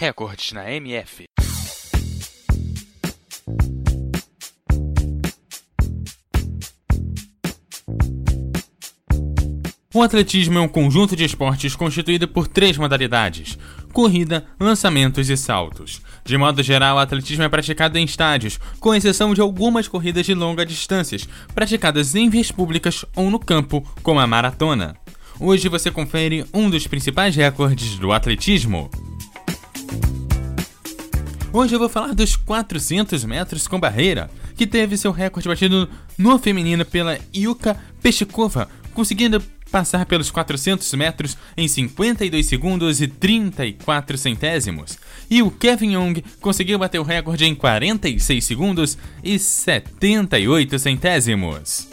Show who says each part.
Speaker 1: Recordes na MF. O atletismo é um conjunto de esportes constituído por três modalidades: corrida, lançamentos e saltos. De modo geral, o atletismo é praticado em estádios, com exceção de algumas corridas de longa distância, praticadas em vias públicas ou no campo, como a maratona. Hoje você confere um dos principais recordes do atletismo. Hoje eu vou falar dos 400 metros com barreira, que teve seu recorde batido no feminino pela Yuka Peshikova, conseguindo passar pelos 400 metros em 52 segundos e 34 centésimos. E o Kevin Young conseguiu bater o recorde em 46 segundos e 78 centésimos.